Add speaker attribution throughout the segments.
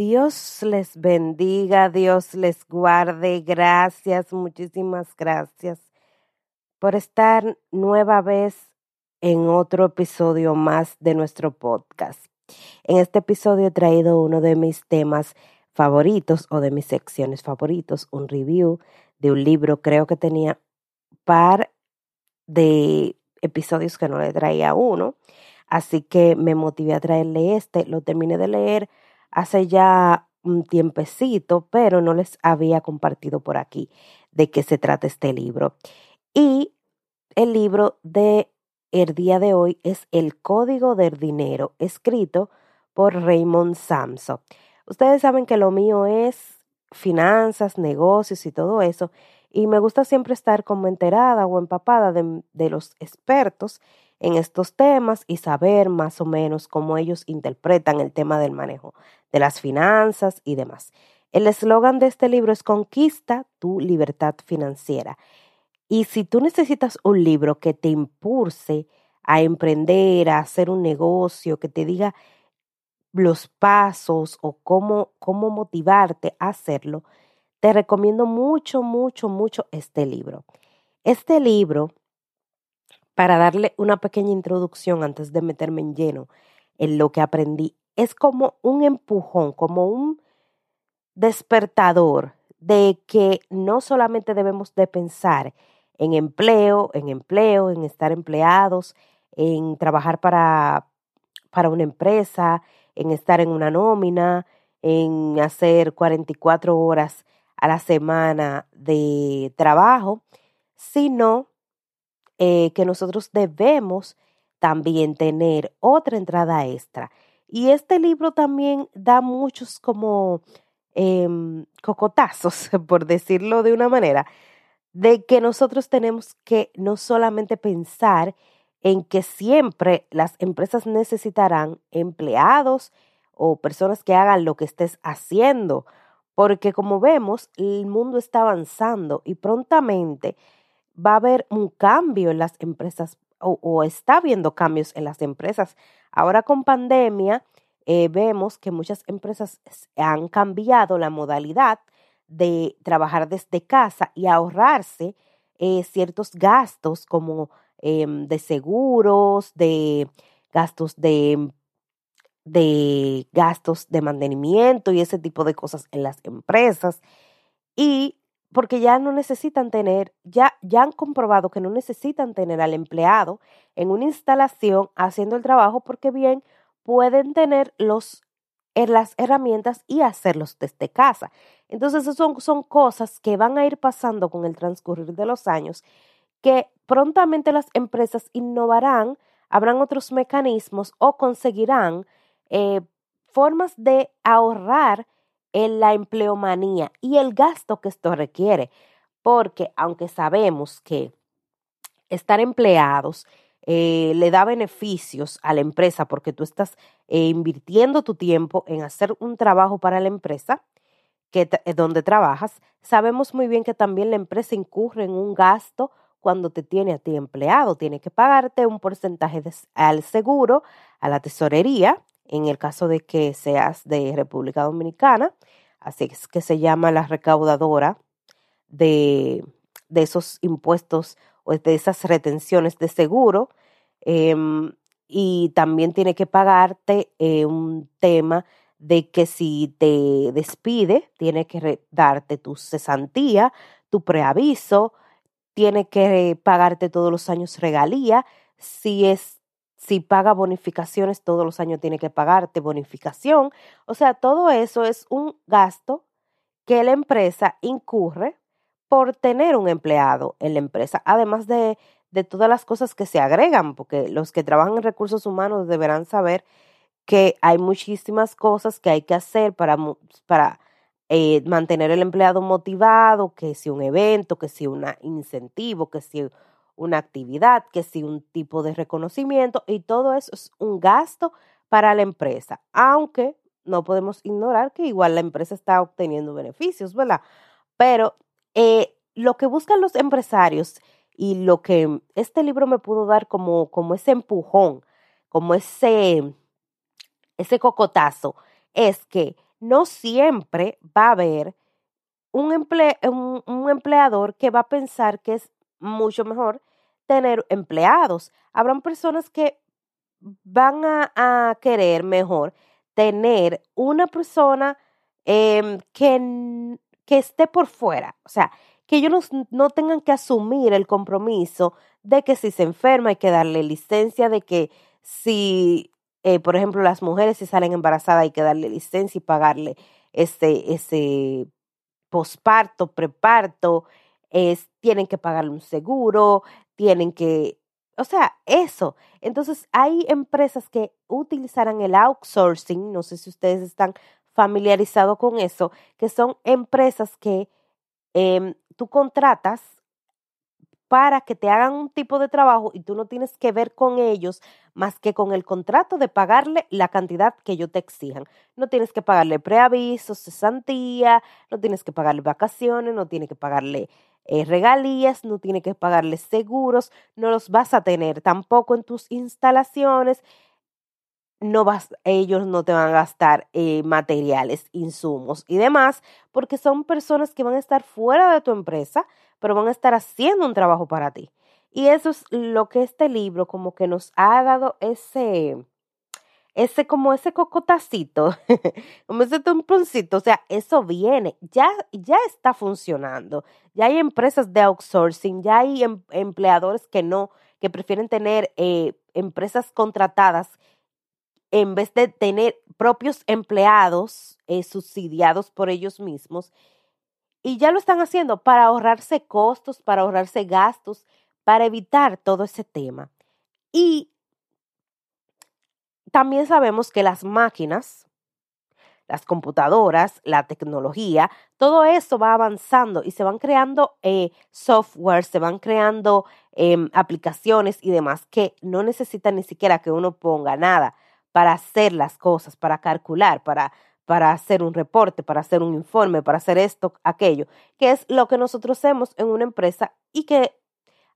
Speaker 1: Dios les bendiga, Dios les guarde. Gracias, muchísimas gracias por estar nueva vez en otro episodio más de nuestro podcast. En este episodio he traído uno de mis temas favoritos o de mis secciones favoritos, un review de un libro. Creo que tenía par de episodios que no le traía uno, así que me motivé a traerle este. Lo terminé de leer hace ya un tiempecito, pero no les había compartido por aquí de qué se trata este libro. Y el libro de el día de hoy es El Código del Dinero, escrito por Raymond Samso. Ustedes saben que lo mío es finanzas, negocios y todo eso, y me gusta siempre estar como enterada o empapada de, de los expertos en estos temas y saber más o menos cómo ellos interpretan el tema del manejo de las finanzas y demás. El eslogan de este libro es Conquista tu libertad financiera. Y si tú necesitas un libro que te impulse a emprender, a hacer un negocio, que te diga los pasos o cómo, cómo motivarte a hacerlo, te recomiendo mucho, mucho, mucho este libro. Este libro para darle una pequeña introducción antes de meterme en lleno en lo que aprendí, es como un empujón, como un despertador de que no solamente debemos de pensar en empleo, en empleo, en estar empleados, en trabajar para, para una empresa, en estar en una nómina, en hacer 44 horas a la semana de trabajo, sino eh, que nosotros debemos también tener otra entrada extra. Y este libro también da muchos como em, cocotazos, por decirlo de una manera, de que nosotros tenemos que no solamente pensar en que siempre las empresas necesitarán empleados o personas que hagan lo que estés haciendo, porque como vemos, el mundo está avanzando y prontamente va a haber un cambio en las empresas o, está habiendo cambios en las empresas. Ahora con pandemia eh, vemos que muchas empresas han cambiado la modalidad de trabajar desde casa y ahorrarse eh, ciertos gastos como em, de seguros, de gastos de, de gastos de mantenimiento y ese tipo de cosas en las empresas. Y porque ya no necesitan tener, ya, ya han comprobado que no necesitan tener al empleado en una instalación haciendo el trabajo porque bien pueden tener los, eh, las herramientas y hacerlos desde casa. Entonces, son, son cosas que van a ir pasando con el transcurrir de los años, que prontamente las empresas innovarán, habrán otros mecanismos o conseguirán eh, formas de ahorrar en la empleomanía y el gasto que esto requiere, porque aunque sabemos que estar empleados eh, le da beneficios a la empresa porque tú estás eh, invirtiendo tu tiempo en hacer un trabajo para la empresa que donde trabajas, sabemos muy bien que también la empresa incurre en un gasto cuando te tiene a ti empleado, tiene que pagarte un porcentaje al seguro, a la tesorería, en el caso de que seas de República Dominicana, así es que se llama la recaudadora de, de esos impuestos o de esas retenciones de seguro. Em, y también tiene que pagarte eh, un tema de que si te despide, tiene que darte tu cesantía, tu preaviso, tiene que pagarte todos los años regalía, si es si paga bonificaciones todos los años tiene que pagarte bonificación. O sea, todo eso es un gasto que la empresa incurre por tener un empleado en la empresa, además de, de todas las cosas que se agregan, porque los que trabajan en recursos humanos deberán saber que hay muchísimas cosas que hay que hacer para, para eh, mantener el empleado motivado, que si un evento, que si un incentivo, que si una actividad, que si un tipo de reconocimiento y todo eso es un gasto para la empresa, aunque no podemos ignorar que igual la empresa está obteniendo beneficios, ¿verdad? Pero eh, lo que buscan los empresarios y lo que este libro me pudo dar como, como ese empujón, como ese, ese cocotazo, es que no siempre va a haber un, un, empleador que va a pensar que es mucho mejor tener empleados. Habrán personas que van a, querer mejor tener una persona em, que, que esté por fuera. O sea, que ellos no, tengan que asumir el compromiso de que si se enferma hay que darle licencia, de que si, eh, por ejemplo, las mujeres si salen embarazadas hay que darle licencia y pagarle ese, ese posparto, preparto, es, tienen que pagarle un seguro, tienen que, o sea, eso. Entonces, hay empresas que utilizarán el outsourcing, no sé si ustedes están familiarizados con eso, que son empresas que eh, tú contratas para que te hagan un tipo de trabajo y tú no tienes que ver con ellos más que con el contrato de pagarle la cantidad que ellos te exijan. No tienes que pagarle preavisos, cesantía, no tienes que pagarle vacaciones, no tienes que pagarle eh, regalías, no tienes que pagarle seguros, no los vas a tener tampoco en tus instalaciones no vas, ellos no te van a gastar eh, materiales, insumos y demás, porque son personas que van a estar fuera de tu empresa, pero van a estar haciendo un trabajo para ti. Y eso es lo que este libro como que nos ha dado ese, ese como ese cocotacito, como ese tumponcito, o sea, eso viene, ya, ya está funcionando, ya hay empresas de outsourcing, ya hay em, empleadores que no, que prefieren tener eh, empresas contratadas en vez de tener propios empleados eh, subsidiados por ellos mismos. Y ya lo están haciendo para ahorrarse costos, para ahorrarse gastos, para evitar todo ese tema. Y también sabemos que las máquinas, las computadoras, la tecnología, todo eso va avanzando y se van creando eh, software, se van creando em, aplicaciones y demás que no necesitan ni siquiera que uno ponga nada para hacer las cosas, para calcular, para, para hacer un reporte, para hacer un informe, para hacer esto, aquello, que es lo que nosotros hacemos en una empresa y que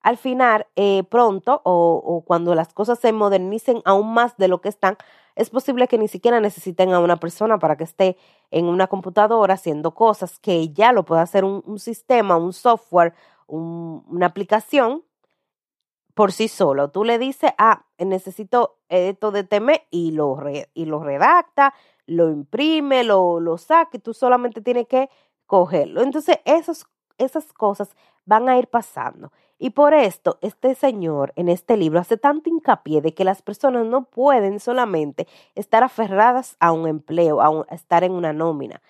Speaker 1: al final, eh, pronto o, cuando las cosas se modernicen aún más de lo que están, es posible que ni siquiera necesiten a una persona para que esté en una computadora haciendo cosas que ya lo pueda hacer un, un sistema, un software, un, una aplicación por sí solo. Tú le dices, ah, necesito esto de teme y lo, y lo redacta, lo imprime, lo, lo saca y tú solamente tienes que cogerlo. Entonces, esos, esas cosas van a ir pasando. Y por esto, este señor en este libro hace tanto hincapié de que las personas no pueden solamente estar aferradas a un empleo, a, estar en una nómina.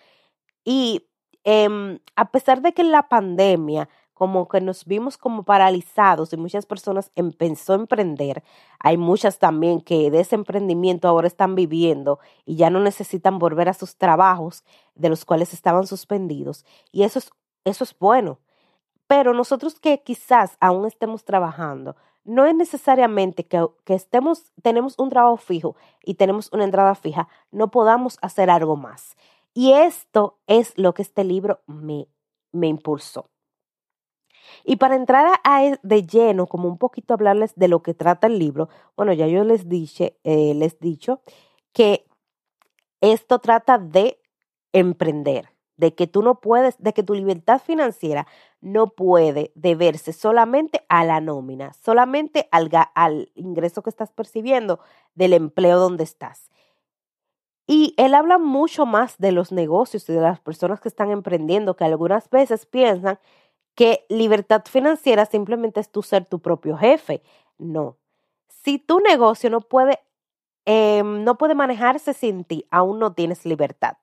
Speaker 1: Y em, a pesar de que la pandemia como que nos vimos como paralizados y muchas personas empezó a emprender. Hay muchas también que de ese emprendimiento ahora están viviendo y ya no necesitan volver a sus trabajos de los cuales estaban suspendidos. Y eso es, eso es bueno. Pero nosotros que quizás aún estemos trabajando, no es necesariamente que, que estemos, tenemos un trabajo fijo y tenemos una entrada fija, no podamos hacer algo más. Y esto es lo que este libro me, me impulsó. Y para entrar a, de lleno, como un poquito hablarles de lo que trata el libro, bueno, ya yo les dije, eh, les dicho que esto trata de emprender, de que tú no puedes, de que tu libertad financiera no puede deberse solamente a la nómina, solamente al ingreso que estás percibiendo del empleo donde estás. Y él habla mucho más de los negocios y de las personas que están emprendiendo, que algunas veces piensan que libertad financiera simplemente es tú ser tu propio jefe. No. Si tu negocio no puede, em, no puede manejarse sin ti, aún no tienes libertad.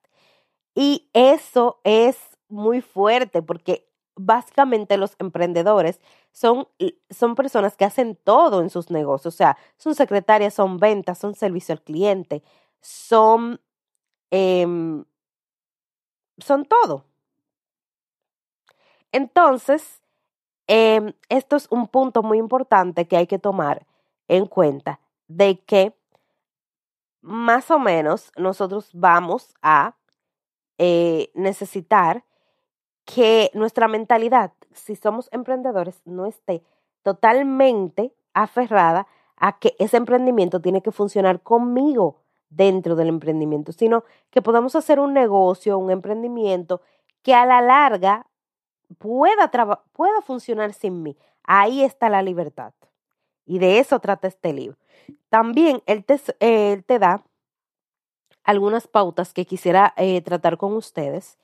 Speaker 1: Y eso es muy fuerte porque básicamente los emprendedores son, son personas que hacen todo en sus negocios. O sea, son secretarias, son ventas, son servicio al cliente, son, em, son todo. Entonces, em, esto es un punto muy importante que hay que tomar en cuenta de que más o menos nosotros vamos a eh, necesitar que nuestra mentalidad, si somos emprendedores, no esté totalmente aferrada a que ese emprendimiento tiene que funcionar conmigo dentro del emprendimiento, sino que podamos hacer un negocio, un emprendimiento que a la larga pueda, pueda funcionar sin mí. Ahí está la libertad. Y de eso trata este libro. También él te, te da algunas pautas que quisiera eh, tratar con ustedes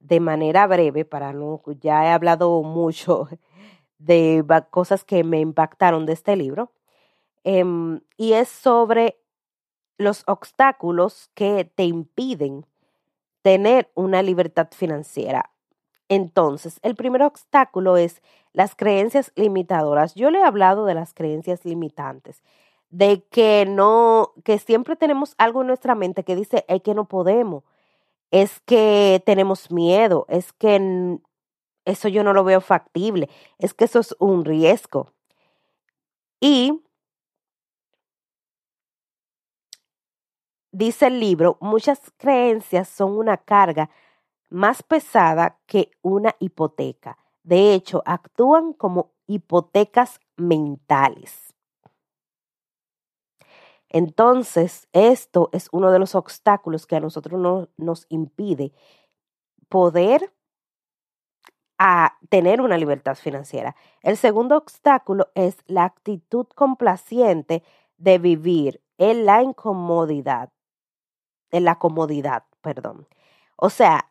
Speaker 1: de manera breve, para no, ya he hablado mucho de cosas que me impactaron de este libro, em, y es sobre los obstáculos que te impiden tener una libertad financiera. Entonces, el primer obstáculo es las creencias limitadoras. Yo le he hablado de las creencias limitantes, de que no, que siempre tenemos algo en nuestra mente que dice, es que no podemos, es que tenemos miedo, es que eso yo no lo veo factible, es que eso es un riesgo. Y dice el libro, muchas creencias son una carga más pesada que una hipoteca. De hecho, actúan como hipotecas mentales. Entonces, esto es uno de los obstáculos que a nosotros no, nos impide poder a tener una libertad financiera. El segundo obstáculo es la actitud complaciente de vivir en la incomodidad en la comodidad, perdón. O sea,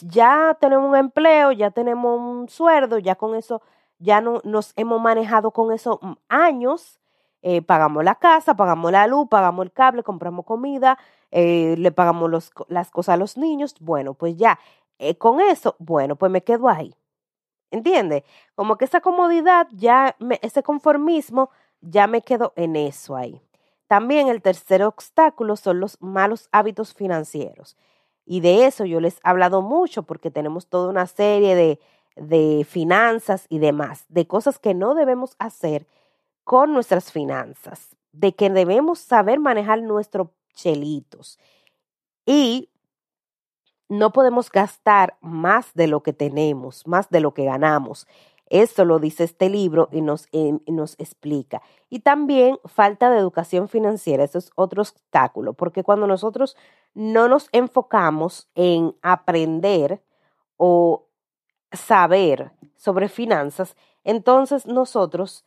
Speaker 1: ya tenemos un empleo, ya tenemos un sueldo, ya con eso, ya no, nos hemos manejado con eso años. Eh, pagamos la casa, pagamos la luz, pagamos el cable, compramos comida, eh, le pagamos los, las cosas a los niños. Bueno, pues ya, eh, con eso, bueno, pues me quedo ahí. ¿Entiendes? Como que esa comodidad, ya, ese conformismo, ya me quedo en eso ahí. También el tercer obstáculo son los malos hábitos financieros. Y de eso yo les he hablado mucho porque tenemos toda una serie de, de finanzas y demás, de cosas que no debemos hacer con nuestras finanzas, de que debemos saber manejar nuestros chelitos. Y no podemos gastar más de lo que tenemos, más de lo que ganamos. Esto lo dice este libro y nos, em, nos explica. Y también falta de educación financiera, eso es otro obstáculo, porque cuando nosotros no nos enfocamos en aprender o saber sobre finanzas, entonces nosotros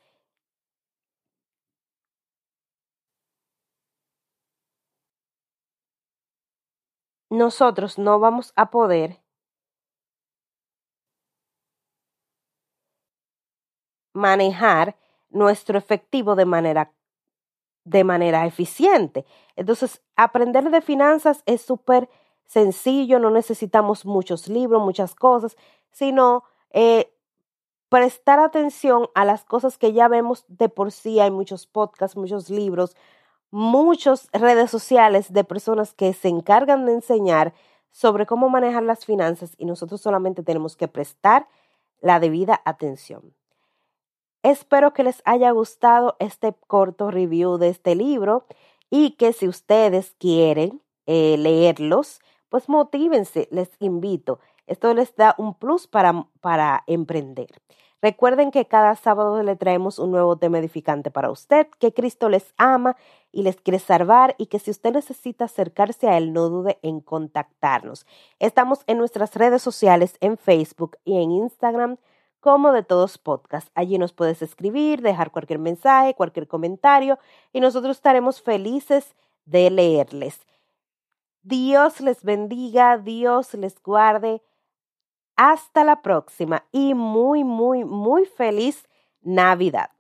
Speaker 1: nosotros no vamos a poder manejar nuestro efectivo de manera, de manera eficiente. Entonces, aprender de finanzas es súper sencillo, no necesitamos muchos libros, muchas cosas, sino eh, prestar atención a las cosas que ya vemos de por sí. Hay muchos podcasts, muchos libros, muchas redes sociales de personas que se encargan de enseñar sobre cómo manejar las finanzas y nosotros solamente tenemos que prestar la debida atención. Espero que les haya gustado este corto review de este libro y que si ustedes quieren eh, leerlos, pues motívense, les invito. Esto les da un plus para, para emprender. Recuerden que cada sábado le traemos un nuevo tema edificante para usted, que Cristo les ama y les quiere salvar y que si usted necesita acercarse a Él, no dude en contactarnos. Estamos en nuestras redes sociales, en Facebook y en Instagram como de todos podcasts. Allí nos puedes escribir, dejar cualquier mensaje, cualquier comentario y nosotros estaremos felices de leerles. Dios les bendiga, Dios les guarde. Hasta la próxima y muy, muy, muy feliz Navidad.